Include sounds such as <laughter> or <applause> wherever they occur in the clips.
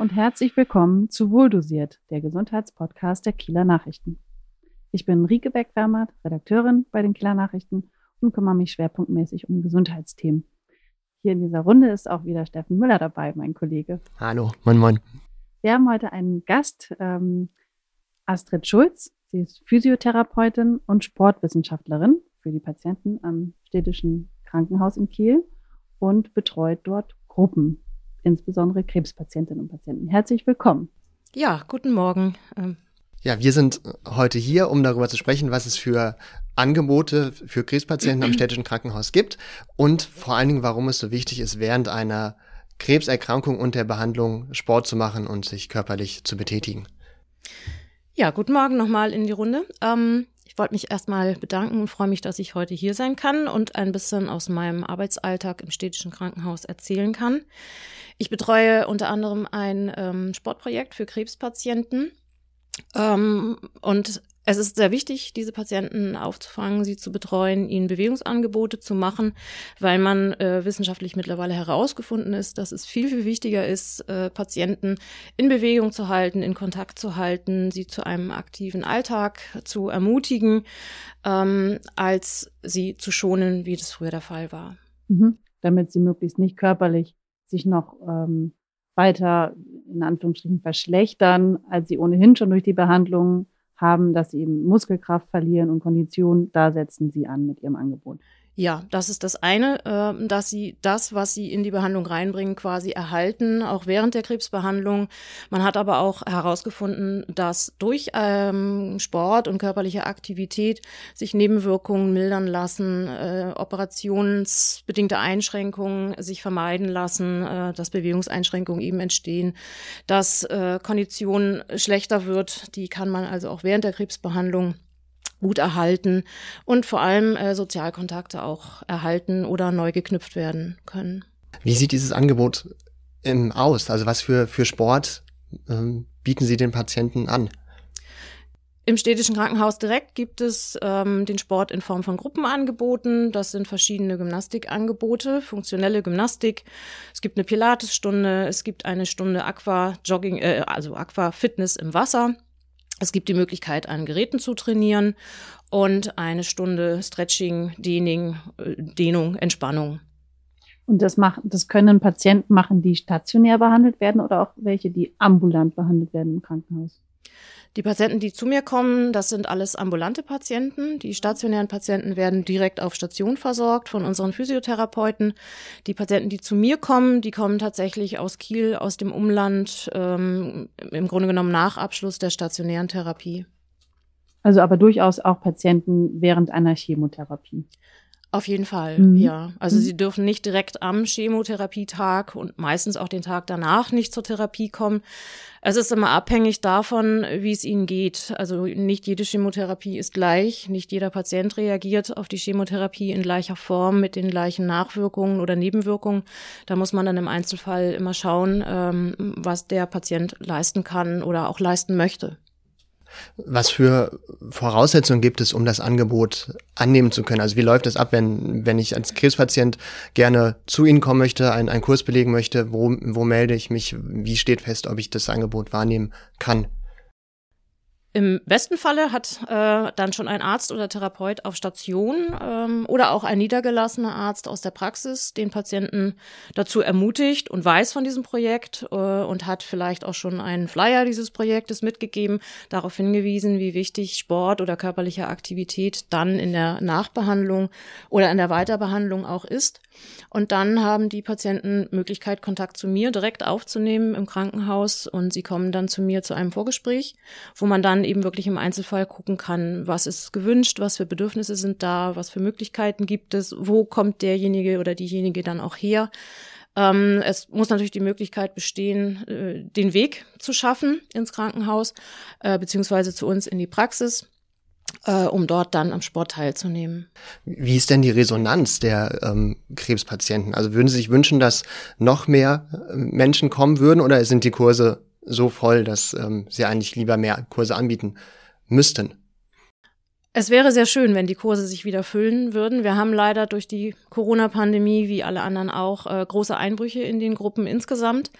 und herzlich willkommen zu Wohldosiert, der Gesundheitspodcast der Kieler Nachrichten. Ich bin Rike Beck-Wermert, Redakteurin bei den Kieler Nachrichten und kümmere mich schwerpunktmäßig um Gesundheitsthemen. Hier in dieser Runde ist auch wieder Steffen Müller dabei, mein Kollege. Hallo, moin moin. Wir haben heute einen Gast, ähm, Astrid Schulz. Sie ist Physiotherapeutin und Sportwissenschaftlerin für die Patienten am städtischen Krankenhaus in Kiel und betreut dort Gruppen, insbesondere Krebspatientinnen und Patienten. Herzlich willkommen. Ja, guten Morgen. Ähm, ja, wir sind heute hier, um darüber zu sprechen, was es für Angebote für Krebspatienten am <clears throat> städtischen Krankenhaus gibt und vor allen Dingen, warum es so wichtig ist, während einer Krebserkrankung und der Behandlung Sport zu machen und sich körperlich zu betätigen. Ja, guten Morgen nochmal in die Runde. Ähm, ich wollte mich erstmal bedanken und freue mich, dass ich heute hier sein kann und ein bisschen aus meinem Arbeitsalltag im städtischen Krankenhaus erzählen kann. Ich betreue unter anderem ein ähm, Sportprojekt für Krebspatienten. Ähm, und es ist sehr wichtig, diese Patienten aufzufangen, sie zu betreuen, ihnen Bewegungsangebote zu machen, weil man äh, wissenschaftlich mittlerweile herausgefunden ist, dass es viel, viel wichtiger ist, äh, Patienten in Bewegung zu halten, in Kontakt zu halten, sie zu einem aktiven Alltag zu ermutigen, ähm, als sie zu schonen, wie das früher der Fall war. Mhm. Damit sie möglichst nicht körperlich sich noch ähm, weiter in Anführungsstrichen verschlechtern, als sie ohnehin schon durch die Behandlung haben, dass sie eben Muskelkraft verlieren und Kondition, da setzen sie an mit ihrem Angebot. Ja, das ist das eine, äh, dass sie das, was sie in die Behandlung reinbringen, quasi erhalten, auch während der Krebsbehandlung. Man hat aber auch herausgefunden, dass durch ähm, Sport und körperliche Aktivität sich Nebenwirkungen mildern lassen, äh, operationsbedingte Einschränkungen sich vermeiden lassen, äh, dass Bewegungseinschränkungen eben entstehen, dass äh, Kondition schlechter wird. Die kann man also auch während der Krebsbehandlung gut erhalten und vor allem äh, Sozialkontakte auch erhalten oder neu geknüpft werden können. Wie sieht dieses Angebot ähm, aus? Also was für, für Sport ähm, bieten Sie den Patienten an? Im städtischen Krankenhaus direkt gibt es ähm, den Sport in Form von Gruppenangeboten. Das sind verschiedene Gymnastikangebote, funktionelle Gymnastik. Es gibt eine Pilatesstunde, es gibt eine Stunde Aqua Jogging, äh, also Aqua Fitness im Wasser. Es gibt die Möglichkeit, an Geräten zu trainieren und eine Stunde Stretching, Dehnung, äh, Dehnung, Entspannung. Und das machen, das können Patienten machen, die stationär behandelt werden oder auch welche, die ambulant behandelt werden im Krankenhaus? Die Patienten, die zu mir kommen, das sind alles ambulante Patienten. Die stationären Patienten werden direkt auf Station versorgt von unseren Physiotherapeuten. Die Patienten, die zu mir kommen, die kommen tatsächlich aus Kiel, aus dem Umland, ähm, im Grunde genommen nach Abschluss der stationären Therapie. Also aber durchaus auch Patienten während einer Chemotherapie. Auf jeden Fall, mhm. ja. Also mhm. sie dürfen nicht direkt am Chemotherapietag und meistens auch den Tag danach nicht zur Therapie kommen. Es ist immer abhängig davon, wie es ihnen geht. Also nicht jede Chemotherapie ist gleich. Nicht jeder Patient reagiert auf die Chemotherapie in gleicher Form mit den gleichen Nachwirkungen oder Nebenwirkungen. Da muss man dann im Einzelfall immer schauen, ähm, was der Patient leisten kann oder auch leisten möchte. Was für Voraussetzungen gibt es, um das Angebot annehmen zu können? Also wie läuft es ab, wenn, wenn ich als Krebspatient gerne zu Ihnen kommen möchte, einen, einen Kurs belegen möchte? Wo, wo melde ich mich? Wie steht fest, ob ich das Angebot wahrnehmen kann? Im besten Falle hat äh, dann schon ein Arzt oder Therapeut auf Station ähm, oder auch ein niedergelassener Arzt aus der Praxis den Patienten dazu ermutigt und weiß von diesem Projekt äh, und hat vielleicht auch schon einen Flyer dieses Projektes mitgegeben, darauf hingewiesen, wie wichtig Sport oder körperliche Aktivität dann in der Nachbehandlung oder in der Weiterbehandlung auch ist. Und dann haben die Patienten Möglichkeit, Kontakt zu mir direkt aufzunehmen im Krankenhaus und sie kommen dann zu mir zu einem Vorgespräch, wo man dann eben wirklich im Einzelfall gucken kann, was ist gewünscht, was für Bedürfnisse sind da, was für Möglichkeiten gibt es, wo kommt derjenige oder diejenige dann auch her. Ähm, es muss natürlich die Möglichkeit bestehen, äh, den Weg zu schaffen ins Krankenhaus, äh, beziehungsweise zu uns in die Praxis äh, um dort dann am Sport teilzunehmen. Wie ist denn die Resonanz der ähm, Krebspatienten? Also würden Sie sich wünschen, dass noch mehr äh, Menschen kommen würden oder sind die Kurse so voll, dass ähm, Sie eigentlich lieber mehr Kurse anbieten müssten? Es wäre sehr schön, wenn die Kurse sich wieder füllen würden. Wir haben leider durch die Corona-Pandemie, wie alle anderen auch, äh, große Einbrüche in den Gruppen insgesamt.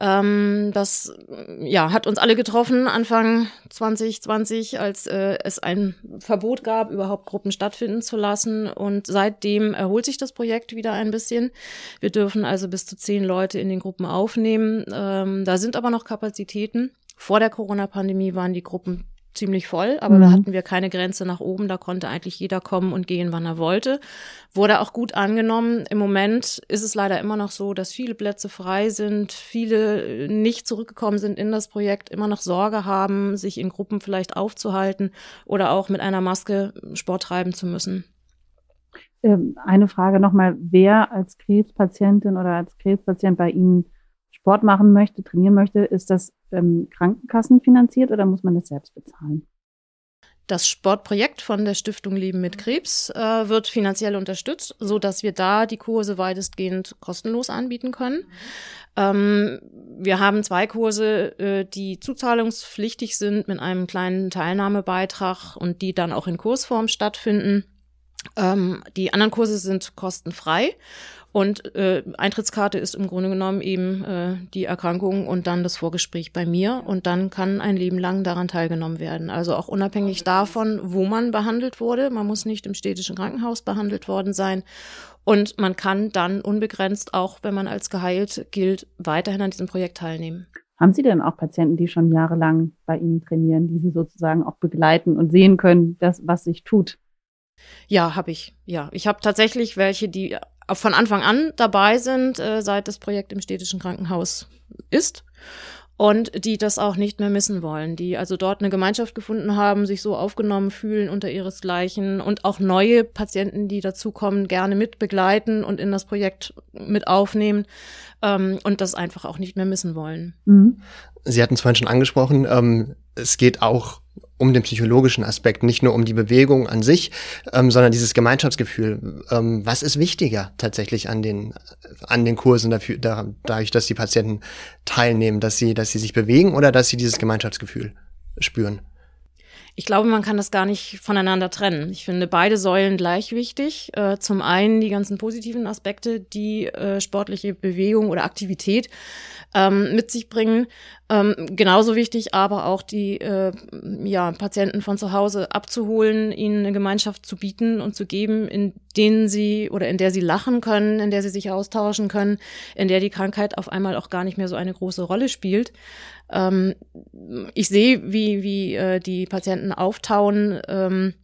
Ähm, das ja, hat uns alle getroffen Anfang 2020, als äh, es ein Verbot gab, überhaupt Gruppen stattfinden zu lassen. Und seitdem erholt sich das Projekt wieder ein bisschen. Wir dürfen also bis zu zehn Leute in den Gruppen aufnehmen. Ähm, da sind aber noch Kapazitäten. Vor der Corona-Pandemie waren die Gruppen ziemlich voll, aber mhm. da hatten wir keine Grenze nach oben. Da konnte eigentlich jeder kommen und gehen, wann er wollte. Wurde auch gut angenommen. Im Moment ist es leider immer noch so, dass viele Plätze frei sind, viele nicht zurückgekommen sind in das Projekt, immer noch Sorge haben, sich in Gruppen vielleicht aufzuhalten oder auch mit einer Maske Sport treiben zu müssen. Ähm, eine Frage nochmal, wer als Krebspatientin oder als Krebspatient bei Ihnen Sport machen möchte, trainieren möchte, ist das ähm, Krankenkassen oder muss man das selbst bezahlen? Das Sportprojekt von der Stiftung Leben mit Krebs äh, wird finanziell unterstützt, so dass wir da die Kurse weitestgehend kostenlos anbieten können. Ähm, wir haben zwei Kurse, äh, die zuzahlungspflichtig sind mit einem kleinen Teilnahmebeitrag und die dann auch in Kursform stattfinden. Ähm, die anderen Kurse sind kostenfrei und äh, Eintrittskarte ist im Grunde genommen eben äh, die Erkrankung und dann das Vorgespräch bei mir. Und dann kann ein Leben lang daran teilgenommen werden. Also auch unabhängig davon, wo man behandelt wurde. Man muss nicht im städtischen Krankenhaus behandelt worden sein. Und man kann dann unbegrenzt, auch wenn man als geheilt gilt, weiterhin an diesem Projekt teilnehmen. Haben Sie denn auch Patienten, die schon jahrelang bei Ihnen trainieren, die Sie sozusagen auch begleiten und sehen können, das, was sich tut? Ja, habe ich. Ja, ich habe tatsächlich welche, die von Anfang an dabei sind, äh, seit das Projekt im städtischen Krankenhaus ist und die das auch nicht mehr missen wollen, die also dort eine Gemeinschaft gefunden haben, sich so aufgenommen fühlen unter ihresgleichen und auch neue Patienten, die dazukommen, gerne mit begleiten und in das Projekt mit aufnehmen ähm, und das einfach auch nicht mehr missen wollen. Mhm. Sie hatten es vorhin schon angesprochen, ähm, es geht auch um den psychologischen Aspekt, nicht nur um die Bewegung an sich, ähm, sondern dieses Gemeinschaftsgefühl. Ähm, was ist wichtiger tatsächlich an den an den Kursen dafür, da, dadurch, dass die Patienten teilnehmen, dass sie, dass sie sich bewegen oder dass sie dieses Gemeinschaftsgefühl spüren? Ich glaube, man kann das gar nicht voneinander trennen. Ich finde beide Säulen gleich wichtig. Äh, zum einen die ganzen positiven Aspekte, die äh, sportliche Bewegung oder Aktivität ähm, mit sich bringen. Ähm, genauso wichtig aber auch die äh, ja, Patienten von zu Hause abzuholen, ihnen eine Gemeinschaft zu bieten und zu geben, in denen sie oder in der sie lachen können, in der sie sich austauschen können, in der die Krankheit auf einmal auch gar nicht mehr so eine große Rolle spielt. Ähm, ich sehe, wie, wie äh, die Patienten auftauen. Ähm,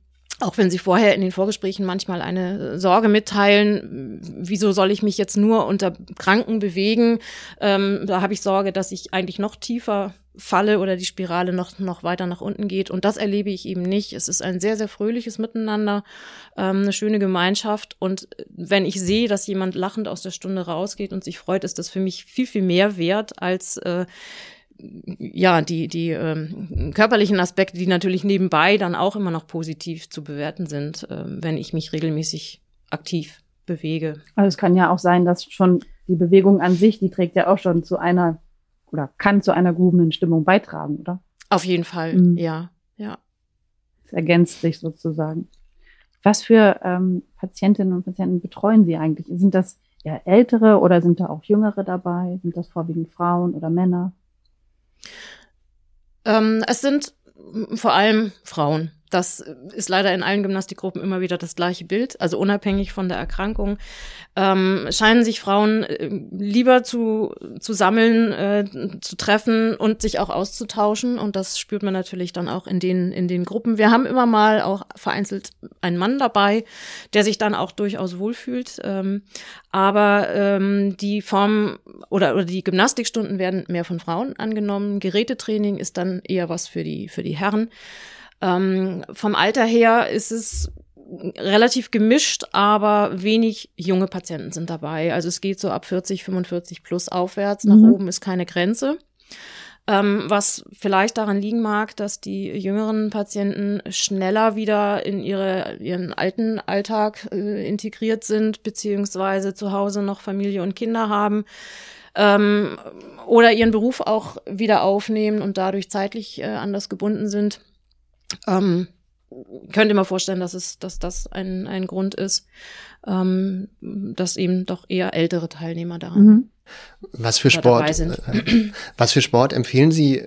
auch wenn sie vorher in den Vorgesprächen manchmal eine Sorge mitteilen, wieso soll ich mich jetzt nur unter Kranken bewegen? Ähm, da habe ich Sorge, dass ich eigentlich noch tiefer falle oder die Spirale noch, noch weiter nach unten geht. Und das erlebe ich eben nicht. Es ist ein sehr, sehr fröhliches Miteinander, ähm, eine schöne Gemeinschaft. Und wenn ich sehe, dass jemand lachend aus der Stunde rausgeht und sich freut, ist das für mich viel, viel mehr wert als äh, ja, die, die ähm, körperlichen Aspekte, die natürlich nebenbei dann auch immer noch positiv zu bewerten sind, äh, wenn ich mich regelmäßig aktiv bewege. Also es kann ja auch sein, dass schon die Bewegung an sich, die trägt ja auch schon zu einer oder kann zu einer gehobenen Stimmung beitragen, oder? Auf jeden Fall, mhm. ja, ja. Es ergänzt sich sozusagen. Was für ähm, Patientinnen und Patienten betreuen Sie eigentlich? Sind das eher ältere oder sind da auch jüngere dabei? Sind das vorwiegend Frauen oder Männer? Ähm, es sind vor allem Frauen. Das ist leider in allen Gymnastikgruppen immer wieder das gleiche Bild. Also unabhängig von der Erkrankung ähm, scheinen sich Frauen äh, lieber zu, zu sammeln, äh, zu treffen und sich auch auszutauschen. Und das spürt man natürlich dann auch in den, in den Gruppen. Wir haben immer mal auch vereinzelt einen Mann dabei, der sich dann auch durchaus wohlfühlt. Ähm, aber ähm, die Form oder, oder die Gymnastikstunden werden mehr von Frauen angenommen. Gerätetraining ist dann eher was für die, für die Herren. Ähm, vom Alter her ist es relativ gemischt, aber wenig junge Patienten sind dabei. Also es geht so ab 40, 45 plus aufwärts. Nach mhm. oben ist keine Grenze. Ähm, was vielleicht daran liegen mag, dass die jüngeren Patienten schneller wieder in ihre, ihren alten Alltag äh, integriert sind, beziehungsweise zu Hause noch Familie und Kinder haben. Ähm, oder ihren Beruf auch wieder aufnehmen und dadurch zeitlich äh, anders gebunden sind. Ähm, könnte mir vorstellen, dass es, dass das ein, ein Grund ist, ähm, dass eben doch eher ältere Teilnehmer daran mhm. Was für Sport, äh, was für Sport empfehlen Sie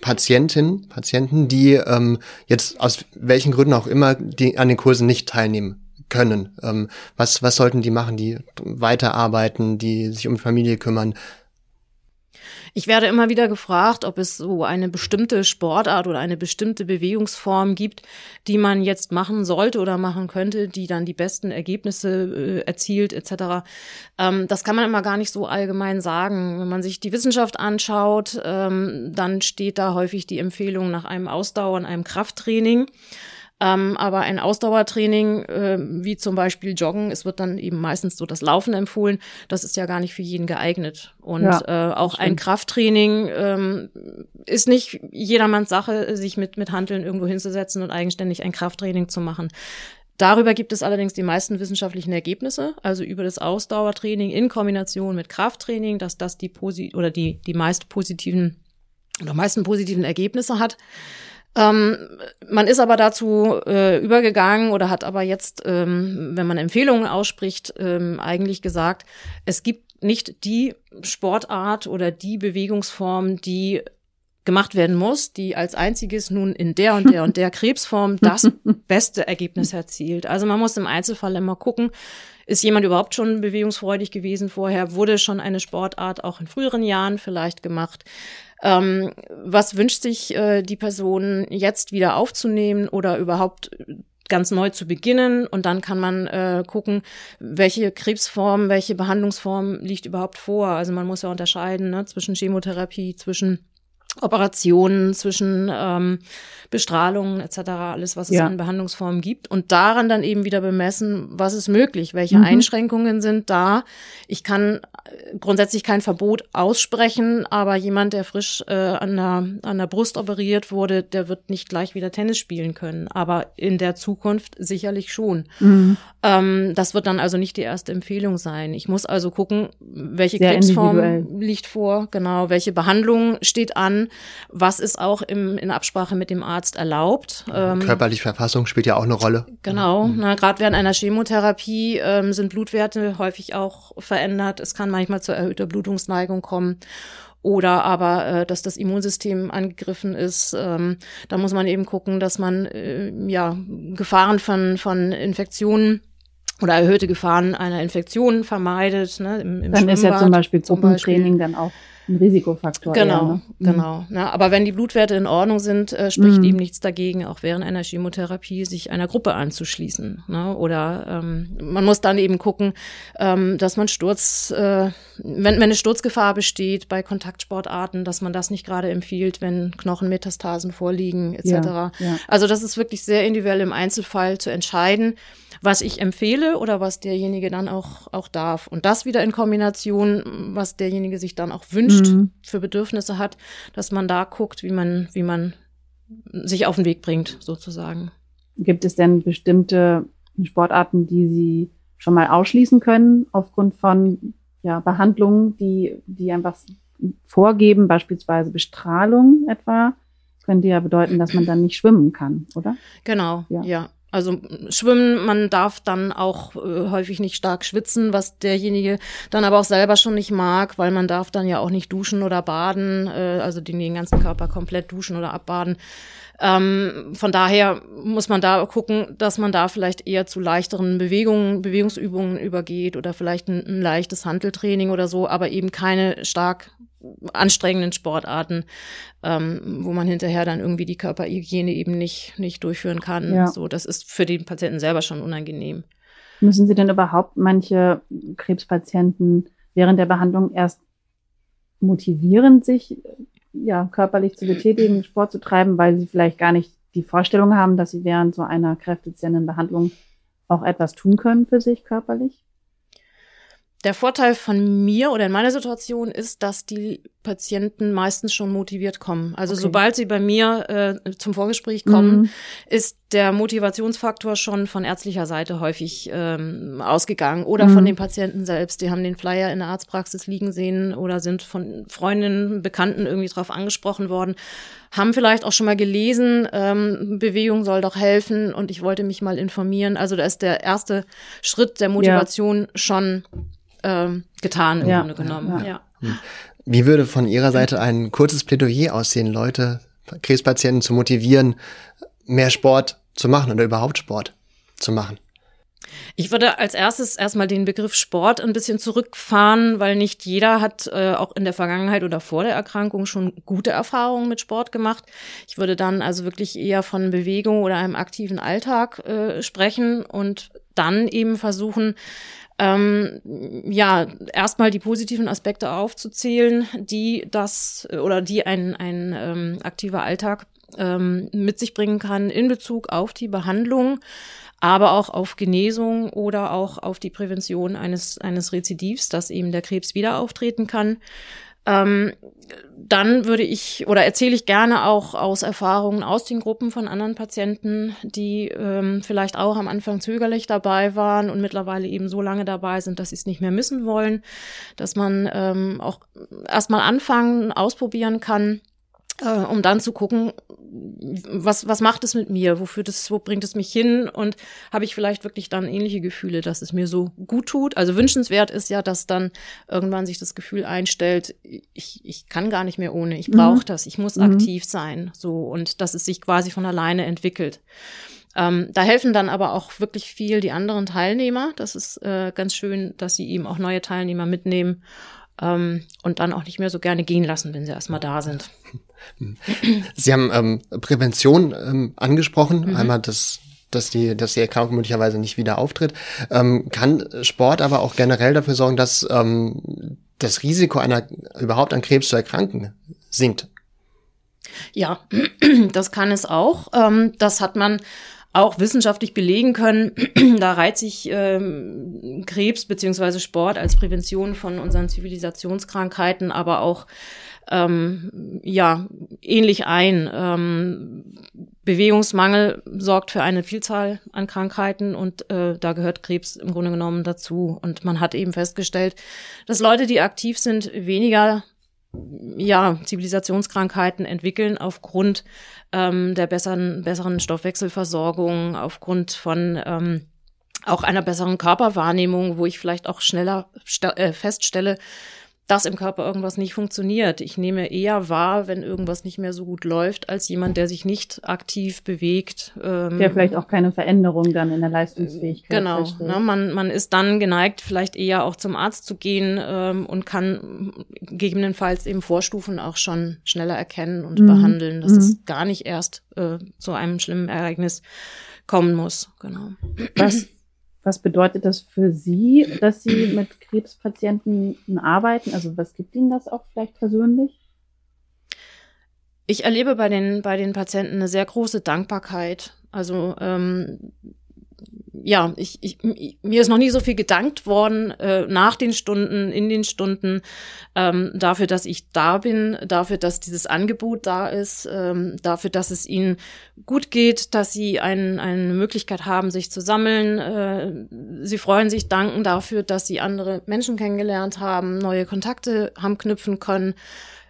Patientinnen, Patienten, die ähm, jetzt aus welchen Gründen auch immer die an den Kursen nicht teilnehmen können? Ähm, was, was sollten die machen, die weiterarbeiten, die sich um Familie kümmern? Ich werde immer wieder gefragt, ob es so eine bestimmte Sportart oder eine bestimmte Bewegungsform gibt, die man jetzt machen sollte oder machen könnte, die dann die besten Ergebnisse äh, erzielt etc. Ähm, das kann man immer gar nicht so allgemein sagen. Wenn man sich die Wissenschaft anschaut, ähm, dann steht da häufig die Empfehlung nach einem Ausdauer und einem Krafttraining. Ähm, aber ein Ausdauertraining, äh, wie zum Beispiel Joggen, es wird dann eben meistens so das Laufen empfohlen, das ist ja gar nicht für jeden geeignet. Und ja, äh, auch ein Krafttraining ähm, ist nicht jedermanns Sache, sich mit, mit Handeln irgendwo hinzusetzen und eigenständig ein Krafttraining zu machen. Darüber gibt es allerdings die meisten wissenschaftlichen Ergebnisse, also über das Ausdauertraining in Kombination mit Krafttraining, dass das die posi oder die die meist positiven oder meisten positiven Ergebnisse hat. Ähm, man ist aber dazu äh, übergegangen oder hat aber jetzt, ähm, wenn man Empfehlungen ausspricht, ähm, eigentlich gesagt, es gibt nicht die Sportart oder die Bewegungsform, die gemacht werden muss, die als einziges nun in der und der und der <laughs> Krebsform das beste Ergebnis erzielt. Also man muss im Einzelfall immer gucken, ist jemand überhaupt schon bewegungsfreudig gewesen vorher? Wurde schon eine Sportart auch in früheren Jahren vielleicht gemacht? Ähm, was wünscht sich äh, die Person jetzt wieder aufzunehmen oder überhaupt ganz neu zu beginnen und dann kann man äh, gucken, welche Krebsform, welche Behandlungsform liegt überhaupt vor. Also man muss ja unterscheiden ne, zwischen Chemotherapie, zwischen Operationen, zwischen ähm, Bestrahlungen etc., alles, was es ja. an Behandlungsformen gibt und daran dann eben wieder bemessen, was ist möglich, welche mhm. Einschränkungen sind da. Ich kann äh, grundsätzlich kein Verbot aussprechen, aber jemand, der frisch äh, an, der, an der Brust operiert wurde, der wird nicht gleich wieder Tennis spielen können, aber in der Zukunft sicherlich schon. Mhm. Ähm, das wird dann also nicht die erste Empfehlung sein. Ich muss also gucken, welche Sehr Krebsform liegt vor, genau, welche Behandlung steht an, was ist auch im, in Absprache mit dem Arzt erlaubt. Ähm, Körperliche Verfassung spielt ja auch eine Rolle. Genau, mhm. gerade während einer Chemotherapie ähm, sind Blutwerte häufig auch verändert. Es kann manchmal zu erhöhter Blutungsneigung kommen oder aber, äh, dass das Immunsystem angegriffen ist. Ähm, da muss man eben gucken, dass man äh, ja Gefahren von, von Infektionen oder erhöhte Gefahren einer Infektion vermeidet. Ne, im, im dann ist ja zum Beispiel Gruppentraining dann auch ein Risikofaktor. Genau, eher, ne? genau. Mhm. Ne? Aber wenn die Blutwerte in Ordnung sind, äh, spricht mhm. eben nichts dagegen, auch während einer Chemotherapie sich einer Gruppe anzuschließen. Ne? Oder ähm, man muss dann eben gucken, ähm, dass man Sturz, äh, wenn, wenn eine Sturzgefahr besteht bei Kontaktsportarten, dass man das nicht gerade empfiehlt, wenn Knochenmetastasen vorliegen etc. Ja, ja. Also das ist wirklich sehr individuell im Einzelfall zu entscheiden was ich empfehle oder was derjenige dann auch, auch darf. Und das wieder in Kombination, was derjenige sich dann auch wünscht, mhm. für Bedürfnisse hat, dass man da guckt, wie man, wie man sich auf den Weg bringt, sozusagen. Gibt es denn bestimmte Sportarten, die Sie schon mal ausschließen können, aufgrund von ja, Behandlungen, die, die einfach vorgeben, beispielsweise Bestrahlung etwa? Das könnte ja bedeuten, dass man dann nicht schwimmen kann, oder? Genau, ja. ja. Also schwimmen, man darf dann auch äh, häufig nicht stark schwitzen, was derjenige dann aber auch selber schon nicht mag, weil man darf dann ja auch nicht duschen oder baden, äh, also den, den ganzen Körper komplett duschen oder abbaden. Ähm, von daher muss man da gucken, dass man da vielleicht eher zu leichteren Bewegungen, Bewegungsübungen übergeht oder vielleicht ein, ein leichtes Handeltraining oder so, aber eben keine stark anstrengenden Sportarten, ähm, wo man hinterher dann irgendwie die Körperhygiene eben nicht, nicht durchführen kann. Ja. So, das ist für den Patienten selber schon unangenehm. Müssen Sie denn überhaupt manche Krebspatienten während der Behandlung erst motivieren, sich ja, körperlich zu betätigen, Sport zu treiben, weil sie vielleicht gar nicht die Vorstellung haben, dass sie während so einer kräftezehrenden Behandlung auch etwas tun können für sich körperlich? Der Vorteil von mir oder in meiner Situation ist, dass die Patienten meistens schon motiviert kommen. Also okay. sobald sie bei mir äh, zum Vorgespräch kommen, mhm. ist der Motivationsfaktor schon von ärztlicher Seite häufig ähm, ausgegangen oder mhm. von den Patienten selbst. Die haben den Flyer in der Arztpraxis liegen sehen oder sind von Freundinnen, Bekannten irgendwie drauf angesprochen worden, haben vielleicht auch schon mal gelesen, ähm, Bewegung soll doch helfen und ich wollte mich mal informieren. Also da ist der erste Schritt der Motivation ja. schon ähm, getan im Ja. Grunde genommen. Ja. Ja. Wie würde von Ihrer Seite ein kurzes Plädoyer aussehen, Leute, Krebspatienten zu motivieren, mehr Sport zu machen oder überhaupt Sport zu machen? Ich würde als erstes erstmal den Begriff Sport ein bisschen zurückfahren, weil nicht jeder hat äh, auch in der Vergangenheit oder vor der Erkrankung schon gute Erfahrungen mit Sport gemacht. Ich würde dann also wirklich eher von Bewegung oder einem aktiven Alltag äh, sprechen und dann eben versuchen, ähm, ja, erstmal die positiven Aspekte aufzuzählen, die das äh, oder die ein, ein ähm, aktiver Alltag ähm, mit sich bringen kann in Bezug auf die Behandlung, aber auch auf Genesung oder auch auf die Prävention eines, eines Rezidivs, dass eben der Krebs wieder auftreten kann. Ähm, dann würde ich oder erzähle ich gerne auch aus Erfahrungen aus den Gruppen von anderen Patienten, die ähm, vielleicht auch am Anfang zögerlich dabei waren und mittlerweile eben so lange dabei sind, dass sie es nicht mehr missen wollen, dass man ähm, auch erstmal anfangen, ausprobieren kann äh, um dann zu gucken, was, was macht es mit mir, wofür das, wo bringt es mich hin und habe ich vielleicht wirklich dann ähnliche Gefühle, dass es mir so gut tut. Also wünschenswert ist ja, dass dann irgendwann sich das Gefühl einstellt, ich, ich kann gar nicht mehr ohne, ich brauche Mhm. das, ich muss Mhm. aktiv sein, so und dass es sich quasi von alleine entwickelt. Ähm, da helfen dann aber auch wirklich viel die anderen Teilnehmer. Das ist äh, ganz schön, dass sie eben auch neue Teilnehmer mitnehmen ähm, und dann auch nicht mehr so gerne gehen lassen, wenn sie erstmal da sind. Sie haben ähm, Prävention ähm, angesprochen, Mhm. einmal das dass die, dass die Erkrankung möglicherweise nicht wieder auftritt. Ähm, kann Sport aber auch generell dafür sorgen, dass ähm, das Risiko einer überhaupt an Krebs zu erkranken sinkt? Ja, <clears throat> das kann es auch. Ähm, das hat man auch wissenschaftlich belegen können. <clears throat> da reiht sich ähm, Krebs beziehungsweise Sport als Prävention von unseren Zivilisationskrankheiten, aber auch ähm, ja ähnlich ein. Ähm, Bewegungsmangel sorgt für eine Vielzahl an Krankheiten und äh, da gehört Krebs im Grunde genommen dazu. Und man hat eben festgestellt, dass Leute, die aktiv sind, weniger ja, Zivilisationskrankheiten entwickeln aufgrund ähm, der besseren, besseren Stoffwechselversorgung, aufgrund von ähm, auch einer besseren Körperwahrnehmung, wo ich vielleicht auch schneller äh, feststelle, dass im Körper irgendwas nicht funktioniert. Ich nehme eher wahr, wenn irgendwas nicht mehr so gut läuft, als jemand, der sich nicht aktiv bewegt. Ähm, Der vielleicht auch keine Veränderung dann in der Leistungsfähigkeit Genau, ne, man, man ist dann geneigt, vielleicht eher auch zum Arzt zu gehen ähm, und kann gegebenenfalls eben Vorstufen auch schon schneller erkennen und Mhm. behandeln, dass Mhm. es gar nicht erst äh, zu einem schlimmen Ereignis kommen muss. Genau. Was, was bedeutet das für Sie, dass Sie mit Krebspatienten arbeiten? Also was gibt Ihnen das auch vielleicht persönlich? Ich erlebe bei den, bei den Patienten eine sehr große Dankbarkeit. Also ähm, ja, ich, ich, mir ist noch nie so viel gedankt worden äh, nach den Stunden, in den Stunden, ähm, dafür, dass ich da bin, dafür, dass dieses Angebot da ist, ähm, dafür, dass es ihnen gut geht, dass sie ein, eine Möglichkeit haben, sich zu sammeln. Äh, sie freuen sich, danken dafür, dass sie andere Menschen kennengelernt haben, neue Kontakte haben knüpfen können.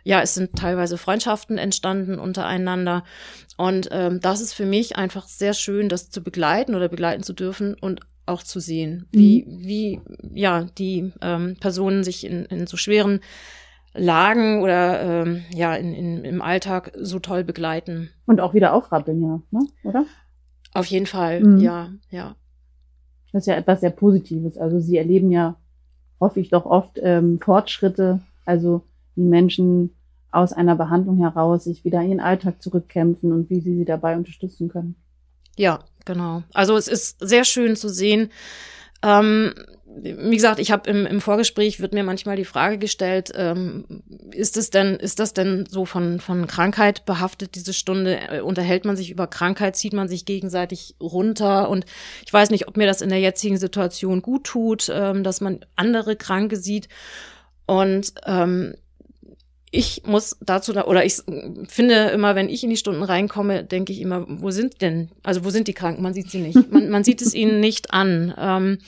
Ja, es sind teilweise Freundschaften entstanden untereinander. Und ähm, das ist für mich einfach sehr schön, das zu begleiten oder begleiten zu dürfen und auch zu sehen, wie, wie ja, die ähm, Personen sich in, in so schweren Lagen oder ähm, ja, in, in, im Alltag so toll begleiten. Und auch wieder aufrappeln, ja, ne? oder? Auf jeden Fall, Mhm. ja, ja. Das ist ja etwas sehr Positives. Also Sie erleben ja, hoffe ich doch oft, ähm, Fortschritte, also wie Menschen aus einer Behandlung heraus sich wieder in ihren Alltag zurückkämpfen und wie Sie sie dabei unterstützen können. Ja, genau. Also es ist sehr schön zu sehen. Ähm, wie gesagt, ich habe im, im Vorgespräch wird mir manchmal die Frage gestellt, ähm, ist es denn, ist das denn so von, von Krankheit behaftet, diese Stunde? Äh, unterhält man sich über Krankheit, zieht man sich gegenseitig runter? Und ich weiß nicht, ob mir das in der jetzigen Situation gut tut, ähm, dass man andere Kranke sieht. Und ähm, ich muss dazu, oder ich finde immer, wenn ich in die Stunden reinkomme, denke ich immer, wo sind denn, also wo sind die Kranken? Man sieht sie nicht. Man, man sieht es ihnen nicht an. Ähm,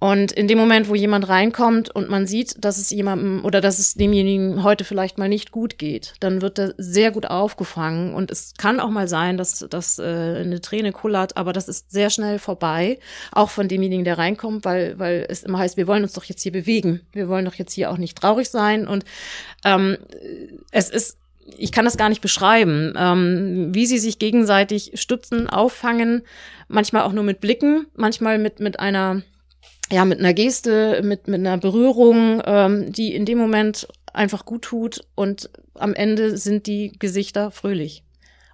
Und in dem Moment, wo jemand reinkommt und man sieht, dass es jemandem oder dass es demjenigen heute vielleicht mal nicht gut geht, dann wird er sehr gut aufgefangen. Und es kann auch mal sein, dass, dass äh, eine Träne kullert, aber das ist sehr schnell vorbei, auch von demjenigen, der reinkommt, weil, weil es immer heißt, wir wollen uns doch jetzt hier bewegen. Wir wollen doch jetzt hier auch nicht traurig sein. Und ähm, es ist ich kann das gar nicht beschreiben, ähm, wie sie sich gegenseitig stützen, auffangen, manchmal auch nur mit Blicken, manchmal mit, mit einer ja, mit einer Geste, mit, mit einer Berührung, ähm, die in dem Moment einfach gut tut und am Ende sind die Gesichter fröhlich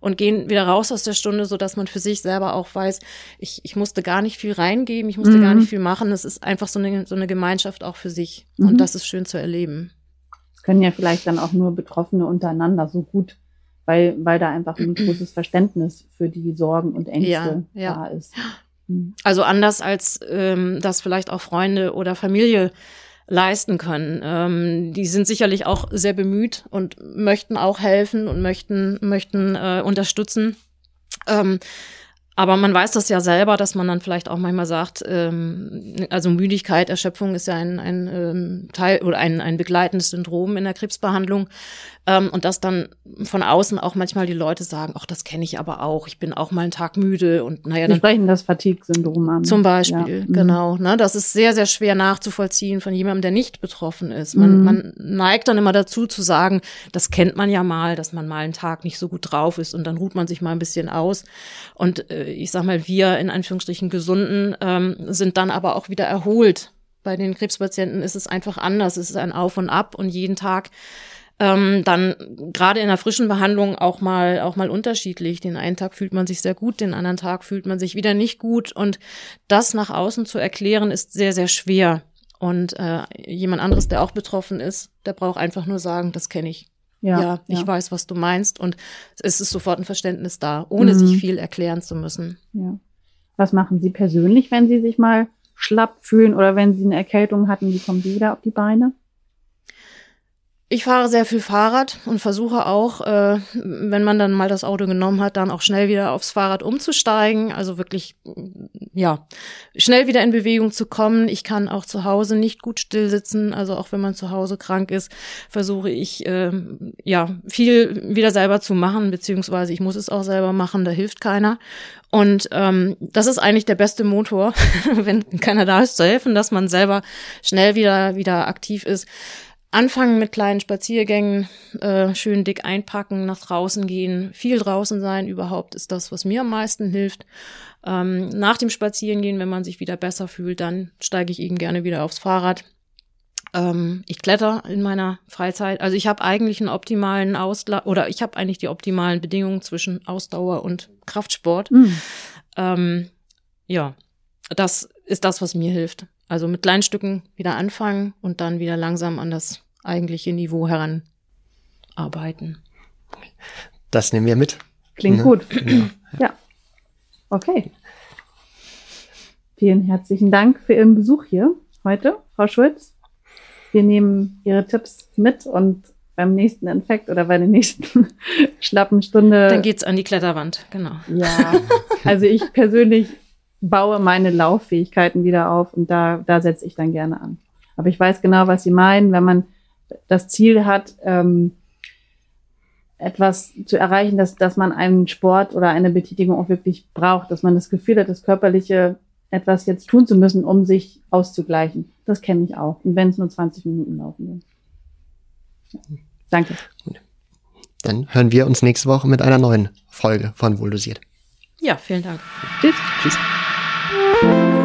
und gehen wieder raus aus der Stunde, so dass man für sich selber auch weiß, ich, ich musste gar nicht viel reingeben, ich musste mhm. gar nicht viel machen. Es ist einfach so eine, so eine Gemeinschaft auch für sich. Mhm. Und das ist schön zu erleben. Das können ja vielleicht dann auch nur Betroffene untereinander so gut, weil, weil da einfach ein <clears throat> großes Verständnis für die Sorgen und Ängste ja, ja. da ist. <gasps> Mhm. Also anders als ähm, das vielleicht auch Freunde oder Familie leisten können. Ähm, die sind sicherlich auch sehr bemüht und möchten auch helfen und möchten möchten äh, unterstützen. Ähm, aber man weiß das ja selber, dass man dann vielleicht auch manchmal sagt, ähm, also Müdigkeit, Erschöpfung ist ja ein, ein ähm, Teil oder ein, ein begleitendes Syndrom in der Krebsbehandlung. Ähm, und dass dann von außen auch manchmal die Leute sagen, ach, das kenne ich aber auch, ich bin auch mal einen Tag müde und naja. Wir sprechen das Fatigue-Syndrom an. Zum Beispiel, ja. Mhm. genau. Ne, das ist sehr, sehr schwer nachzuvollziehen von jemandem, der nicht betroffen ist. Man, mhm. man neigt dann immer dazu zu sagen, das kennt man ja mal, dass man mal einen Tag nicht so gut drauf ist und dann ruht man sich mal ein bisschen aus. Und äh, ich sag mal, wir in Anführungsstrichen Gesunden ähm, sind dann aber auch wieder erholt. Bei den Krebspatienten ist es einfach anders. Es ist ein Auf und Ab und jeden Tag ähm, dann gerade in der frischen Behandlung auch mal auch mal unterschiedlich. Den einen Tag fühlt man sich sehr gut, den anderen Tag fühlt man sich wieder nicht gut und das nach außen zu erklären ist sehr sehr schwer. Und äh, jemand anderes, der auch betroffen ist, der braucht einfach nur sagen, das kenne ich. Ja, ja ich ja. weiß, was du meinst und es ist sofort ein Verständnis da, ohne mhm. sich viel erklären zu müssen. Ja. Was machen Sie persönlich, wenn Sie sich mal schlapp fühlen oder wenn Sie eine Erkältung hatten? Wie kommen Sie wieder auf die Beine? Ich fahre sehr viel Fahrrad und versuche auch, äh, wenn man dann mal das Auto genommen hat, dann auch schnell wieder aufs Fahrrad umzusteigen. Also wirklich, ja, schnell wieder in Bewegung zu kommen. Ich kann auch zu Hause nicht gut still sitzen. Also auch wenn man zu Hause krank ist, versuche ich, äh, ja, viel wieder selber zu machen, beziehungsweise ich muss es auch selber machen. Da hilft keiner. Und ähm, das ist eigentlich der beste Motor, <laughs> wenn keiner da ist zu helfen, dass man selber schnell wieder wieder aktiv ist. Anfangen mit kleinen Spaziergängen, äh, schön dick einpacken, nach draußen gehen, viel draußen sein überhaupt ist das, was mir am meisten hilft. Ähm, nach dem Spazierengehen, wenn man sich wieder besser fühlt, dann steige ich eben gerne wieder aufs Fahrrad. Ähm, ich kletter in meiner Freizeit. Also ich habe eigentlich einen optimalen Ausgleich oder ich habe eigentlich die optimalen Bedingungen zwischen Ausdauer und Kraftsport. Mhm. Ähm, ja, das ist das, was mir hilft. Also mit kleinen Stücken wieder anfangen und dann wieder langsam an das eigentliche Niveau heranarbeiten. Das nehmen wir mit. Klingt ne? gut. Ja. <clears throat> ja. Okay. Vielen herzlichen Dank für Ihren Besuch hier heute, Frau Schulz. Wir nehmen Ihre Tipps mit und beim nächsten Infekt oder bei der nächsten <laughs> schlappen Stunde. Dann geht's an die Kletterwand, genau. Ja, also ich persönlich baue meine Lauffähigkeiten wieder auf und da, da setze ich dann gerne an. Aber ich weiß genau, was Sie meinen, wenn man das Ziel hat, ähm, etwas zu erreichen, dass, dass man einen Sport oder eine Betätigung auch wirklich braucht, dass man das Gefühl hat, das Körperliche etwas jetzt tun zu müssen, um sich auszugleichen. Das kenne ich auch. Und wenn es nur 20 Minuten laufen will. Ja. Danke. Dann hören wir uns nächste Woche mit einer neuen Folge von Wohldosiert. Ja, vielen Dank. Tschüss. Tschüss.